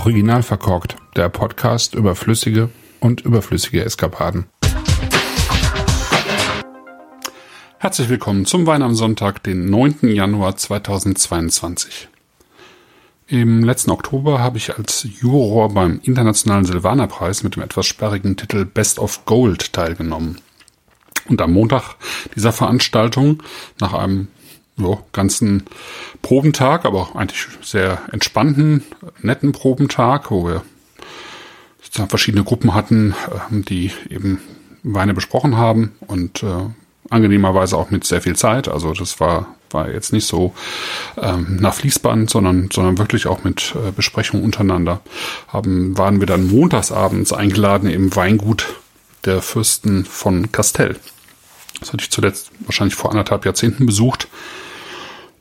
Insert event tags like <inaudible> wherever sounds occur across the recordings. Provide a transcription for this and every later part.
Original verkorkt, der Podcast über flüssige und überflüssige Eskapaden. Herzlich willkommen zum Wein am Sonntag, den 9. Januar 2022. Im letzten Oktober habe ich als Juror beim Internationalen Silvanerpreis mit dem etwas sperrigen Titel Best of Gold teilgenommen. Und am Montag dieser Veranstaltung, nach einem jo, ganzen Probentag, aber eigentlich sehr entspannten, netten Probentag, wo wir verschiedene Gruppen hatten, ähm, die eben Weine besprochen haben und äh, angenehmerweise auch mit sehr viel Zeit. Also das war war jetzt nicht so ähm, nach Fließband, sondern sondern wirklich auch mit äh, Besprechungen untereinander. Haben waren wir dann montagsabends eingeladen im Weingut der Fürsten von Castell. Das hatte ich zuletzt wahrscheinlich vor anderthalb Jahrzehnten besucht.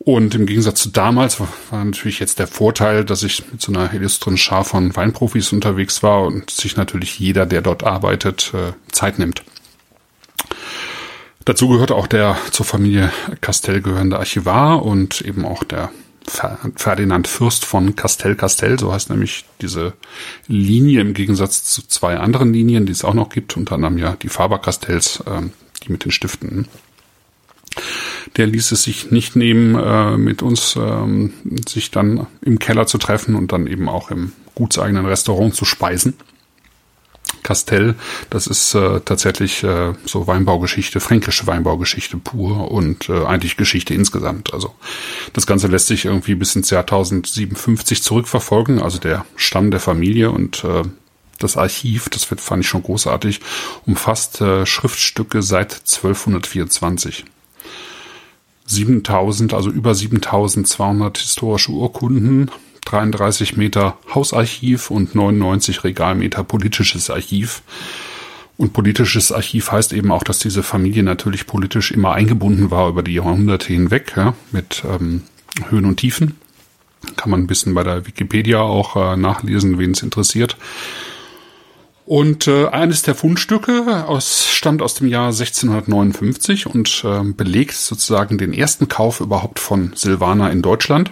Und im Gegensatz zu damals war natürlich jetzt der Vorteil, dass ich mit so einer illustren Schar von Weinprofis unterwegs war und sich natürlich jeder, der dort arbeitet, äh, Zeit nimmt. Dazu gehört auch der zur Familie Castell gehörende Archivar und eben auch der Ferdinand Fürst von Castell Castell, so heißt nämlich diese Linie im Gegensatz zu zwei anderen Linien, die es auch noch gibt, unter anderem ja die Faber-Castells, ähm, die mit den Stiften der ließ es sich nicht nehmen, äh, mit uns ähm, sich dann im Keller zu treffen und dann eben auch im gutseigenen Restaurant zu speisen. Castell, das ist äh, tatsächlich äh, so Weinbaugeschichte, fränkische Weinbaugeschichte pur und äh, eigentlich Geschichte insgesamt. Also das Ganze lässt sich irgendwie bis ins Jahr 1057 zurückverfolgen, also der Stamm der Familie und äh, das Archiv, das wird, fand ich schon großartig, umfasst äh, Schriftstücke seit 1224. 7000, also über 7200 historische Urkunden, 33 Meter Hausarchiv und 99 Regalmeter politisches Archiv. Und politisches Archiv heißt eben auch, dass diese Familie natürlich politisch immer eingebunden war über die Jahrhunderte hinweg, ja, mit ähm, Höhen und Tiefen. Kann man ein bisschen bei der Wikipedia auch äh, nachlesen, wen es interessiert. Und äh, eines der Fundstücke aus, stammt aus dem Jahr 1659 und äh, belegt sozusagen den ersten Kauf überhaupt von Silvaner in Deutschland.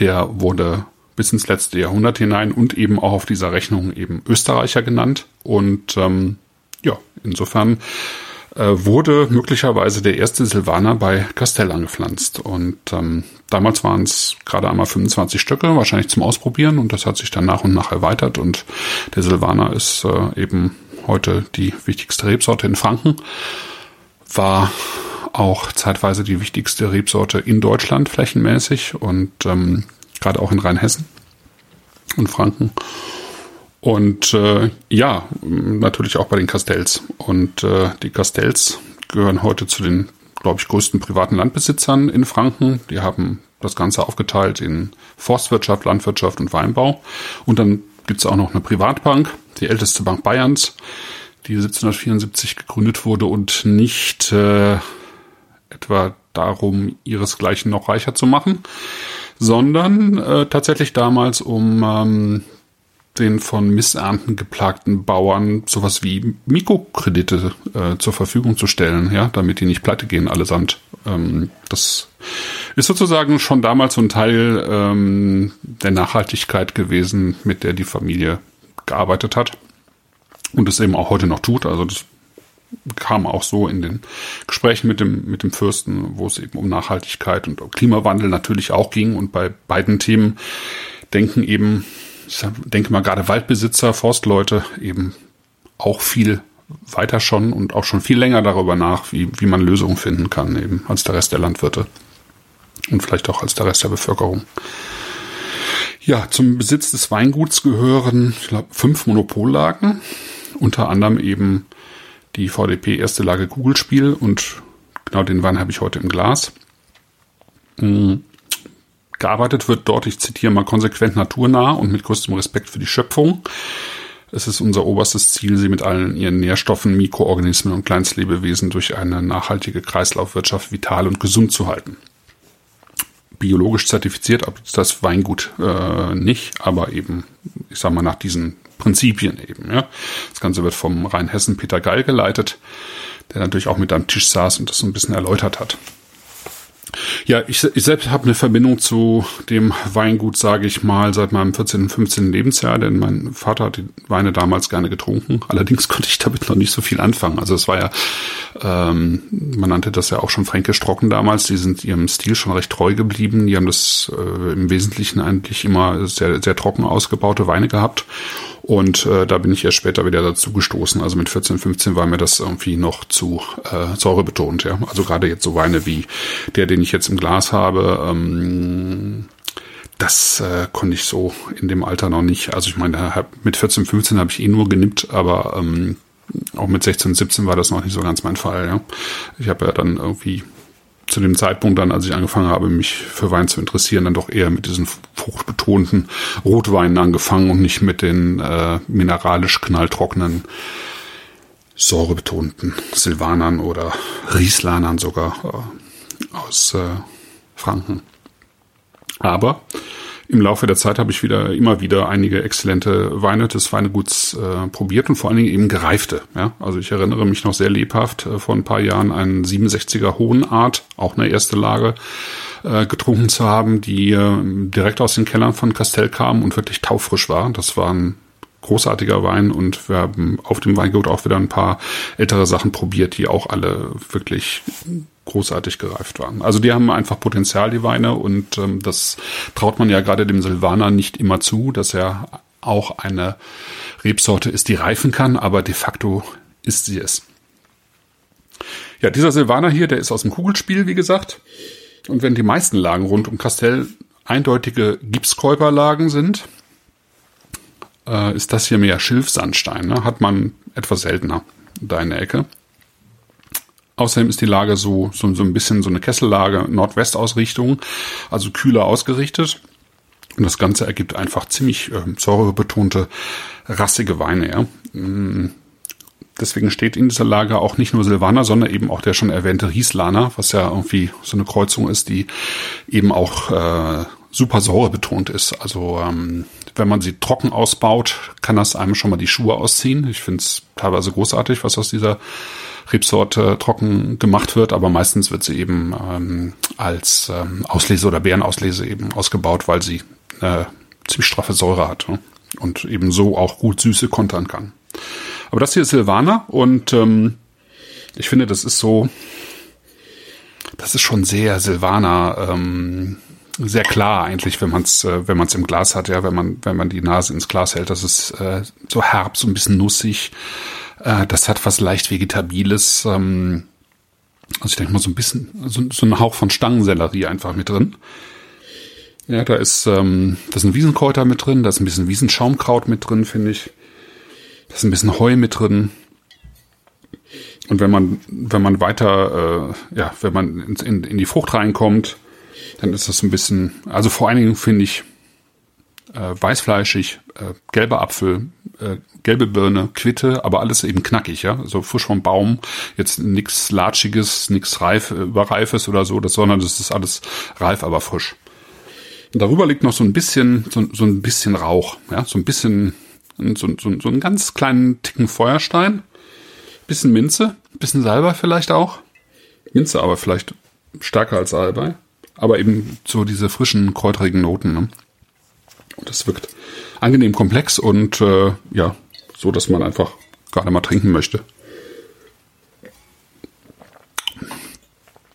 Der wurde bis ins letzte Jahrhundert hinein und eben auch auf dieser Rechnung eben Österreicher genannt. Und ähm, ja, insofern wurde möglicherweise der erste Silvaner bei Castell angepflanzt. Und ähm, damals waren es gerade einmal 25 Stöcke, wahrscheinlich zum Ausprobieren. Und das hat sich dann nach und nach erweitert. Und der Silvaner ist äh, eben heute die wichtigste Rebsorte in Franken. War auch zeitweise die wichtigste Rebsorte in Deutschland flächenmäßig und ähm, gerade auch in Rheinhessen und Franken. Und äh, ja, natürlich auch bei den Castells. Und äh, die Castells gehören heute zu den, glaube ich, größten privaten Landbesitzern in Franken. Die haben das Ganze aufgeteilt in Forstwirtschaft, Landwirtschaft und Weinbau. Und dann gibt's auch noch eine Privatbank, die älteste Bank Bayerns, die 1774 gegründet wurde und nicht äh, etwa darum, ihresgleichen noch reicher zu machen, sondern äh, tatsächlich damals, um ähm, den von Missernten geplagten Bauern sowas wie Mikrokredite äh, zur Verfügung zu stellen, ja, damit die nicht pleite gehen allesamt. Ähm, das ist sozusagen schon damals so ein Teil ähm, der Nachhaltigkeit gewesen, mit der die Familie gearbeitet hat und es eben auch heute noch tut. Also das kam auch so in den Gesprächen mit dem mit dem Fürsten, wo es eben um Nachhaltigkeit und Klimawandel natürlich auch ging und bei beiden Themen denken eben ich denke mal gerade Waldbesitzer, Forstleute eben auch viel weiter schon und auch schon viel länger darüber nach, wie, wie man Lösungen finden kann, eben als der Rest der Landwirte und vielleicht auch als der Rest der Bevölkerung. Ja, zum Besitz des Weinguts gehören, ich glaube, fünf Monopollagen, unter anderem eben die VDP erste Lage Kugelspiel und genau den Wein habe ich heute im Glas. Mhm. Gearbeitet wird dort, ich zitiere mal, konsequent naturnah und mit größtem Respekt für die Schöpfung. Es ist unser oberstes Ziel, sie mit allen ihren Nährstoffen, Mikroorganismen und Kleinstlebewesen durch eine nachhaltige Kreislaufwirtschaft vital und gesund zu halten. Biologisch zertifiziert, aber das Weingut äh, nicht, aber eben, ich sag mal, nach diesen Prinzipien eben. Ja. Das Ganze wird vom Rheinhessen Peter Geil geleitet, der natürlich auch mit am Tisch saß und das so ein bisschen erläutert hat. Ja, ich, ich selbst habe eine Verbindung zu dem Weingut, sage ich mal, seit meinem 14., 15. Lebensjahr, denn mein Vater hat die Weine damals gerne getrunken. Allerdings <laughs> konnte ich damit noch nicht so viel anfangen. Also es war ja, ähm, man nannte das ja auch schon fränkisch trocken damals. Die sind ihrem Stil schon recht treu geblieben. Die haben das äh, im Wesentlichen eigentlich immer sehr, sehr trocken ausgebaute Weine gehabt. Und äh, da bin ich erst später wieder dazu gestoßen. Also mit 14, 15 war mir das irgendwie noch zu äh, säurebetont. Ja? Also gerade jetzt so Weine wie der, den ich jetzt im Glas habe, ähm, das äh, konnte ich so in dem Alter noch nicht. Also ich meine, mit 14, 15 habe ich eh nur genippt, aber ähm, auch mit 16, 17 war das noch nicht so ganz mein Fall. Ja? Ich habe ja dann irgendwie zu dem Zeitpunkt dann, als ich angefangen habe, mich für Wein zu interessieren, dann doch eher mit diesen fruchtbetonten Rotweinen angefangen und nicht mit den äh, mineralisch knalltrockenen, säurebetonten Silvanern oder Rieslanern sogar äh, aus äh, Franken. Aber im Laufe der Zeit habe ich wieder immer wieder einige exzellente Weine des Weineguts äh, probiert und vor allen Dingen eben gereifte. Ja? Also ich erinnere mich noch sehr lebhaft äh, vor ein paar Jahren einen 67er Hohenart, auch eine erste Lage, äh, getrunken zu haben, die äh, direkt aus den Kellern von Castell kam und wirklich taufrisch war. Das war ein großartiger Wein und wir haben auf dem Weingut auch wieder ein paar ältere Sachen probiert, die auch alle wirklich großartig gereift waren. Also die haben einfach Potenzial, die Weine, und ähm, das traut man ja gerade dem Silvaner nicht immer zu, dass er auch eine Rebsorte ist, die reifen kann, aber de facto ist sie es. Ja, dieser Silvaner hier, der ist aus dem Kugelspiel, wie gesagt. Und wenn die meisten Lagen rund um Castell eindeutige Gipskäuperlagen sind, äh, ist das hier mehr Schilfsandstein. Ne? Hat man etwas seltener da in der Ecke. Außerdem ist die Lage so, so, so ein bisschen so eine Kessellage Nordwestausrichtung, also kühler ausgerichtet. Und das Ganze ergibt einfach ziemlich äh, säurebetonte, rassige Weine. Ja. Deswegen steht in dieser Lage auch nicht nur Silvaner, sondern eben auch der schon erwähnte Rieslaner, was ja irgendwie so eine Kreuzung ist, die eben auch äh, super säurebetont ist. Also ähm, wenn man sie trocken ausbaut, kann das einem schon mal die Schuhe ausziehen. Ich finde es teilweise großartig, was aus dieser Rebsorte trocken gemacht wird, aber meistens wird sie eben ähm, als ähm, Auslese oder Beerenauslese eben ausgebaut, weil sie eine ziemlich straffe Säure hat ne? und eben so auch gut Süße kontern kann. Aber das hier ist Silvaner und ähm, ich finde, das ist so, das ist schon sehr Silvaner, ähm, sehr klar eigentlich, wenn man es, äh, wenn man es im Glas hat, ja, wenn man, wenn man die Nase ins Glas hält, das ist äh, so herb, so ein bisschen nussig, äh, das hat was leicht Vegetabiles. Ähm, also ich denke mal so ein bisschen, so, so ein Hauch von Stangensellerie einfach mit drin. Ja, da ist, ähm, da ein Wiesenkräuter mit drin, da ist ein bisschen Wiesenschaumkraut mit drin, finde ich. Da ist ein bisschen Heu mit drin. Und wenn man, wenn man weiter, äh, ja, wenn man in, in, in die Frucht reinkommt, dann ist das ein bisschen, also vor allen Dingen finde ich äh, weißfleischig, äh, gelber Apfel, äh, gelbe Birne, Quitte, aber alles eben knackig, ja, so frisch vom Baum, jetzt nichts Latschiges, nichts Reif, äh, Überreifes oder so, das, sondern das ist alles reif, aber frisch. Und darüber liegt noch so ein bisschen, so, so ein bisschen Rauch, ja, so ein bisschen, so, so, so einen ganz kleinen Ticken Feuerstein, bisschen Minze, bisschen Salbei vielleicht auch, Minze aber vielleicht stärker als Salbei, aber eben so diese frischen, kräuterigen Noten, ne? Und das wirkt angenehm komplex und äh, ja, so dass man einfach gerade mal trinken möchte.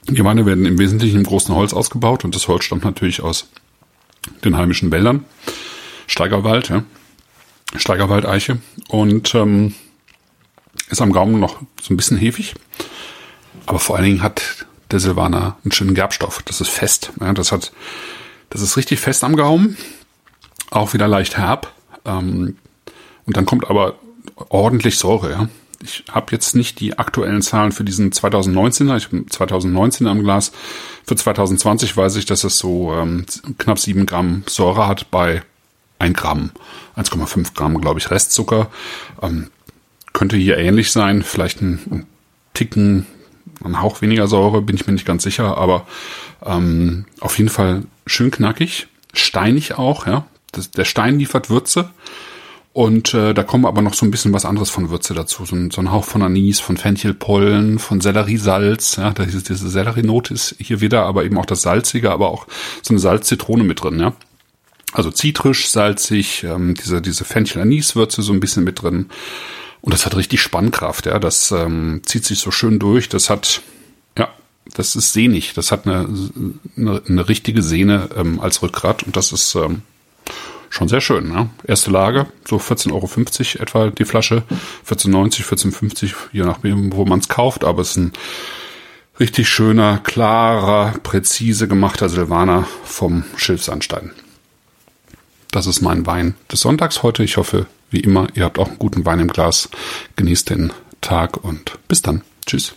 Die Weine werden im Wesentlichen im großen Holz ausgebaut und das Holz stammt natürlich aus den heimischen Wäldern. Steigerwald, ja. Steigerwaldeiche und ähm, ist am Gaumen noch so ein bisschen hefig. Aber vor allen Dingen hat der Silvaner einen schönen Gerbstoff. Das ist fest. Ja, das hat, das ist richtig fest am Gaumen. Auch wieder leicht herb. Ähm, und dann kommt aber ordentlich Säure, ja. Ich habe jetzt nicht die aktuellen Zahlen für diesen 2019er. Ich bin 2019 am Glas. Für 2020 weiß ich, dass es so ähm, knapp sieben Gramm Säure hat bei ein Gramm, 1,5 Gramm, glaube ich, Restzucker. Ähm, könnte hier ähnlich sein. Vielleicht ein, ein Ticken, ein Hauch weniger Säure, bin ich mir nicht ganz sicher. Aber ähm, auf jeden Fall schön knackig, steinig auch. Ja, das, der Stein liefert Würze Und äh, da kommen aber noch so ein bisschen was anderes von Würze dazu. So ein, so ein Hauch von Anis, von Fenchelpollen, von Selleriesalz. Ja, da ist diese Sellerienote ist hier wieder, aber eben auch das Salzige, aber auch so eine Salz-Zitrone mit drin, ja. Also zitrisch, salzig, ähm, diese, diese Fenchel-Anis-Würze so ein bisschen mit drin. Und das hat richtig Spannkraft, ja. Das ähm, zieht sich so schön durch. Das hat, ja, das ist sehnig. Das hat eine, eine, eine richtige Sehne ähm, als Rückgrat und das ist ähm, schon sehr schön. Ne? Erste Lage, so 14,50 Euro etwa die Flasche, 14,90, 14,50, je nachdem, wo man es kauft, aber es ist ein richtig schöner, klarer, präzise gemachter Silvaner vom Schilfsandstein. Das ist mein Wein des Sonntags heute. Ich hoffe, wie immer, ihr habt auch einen guten Wein im Glas. Genießt den Tag und bis dann. Tschüss.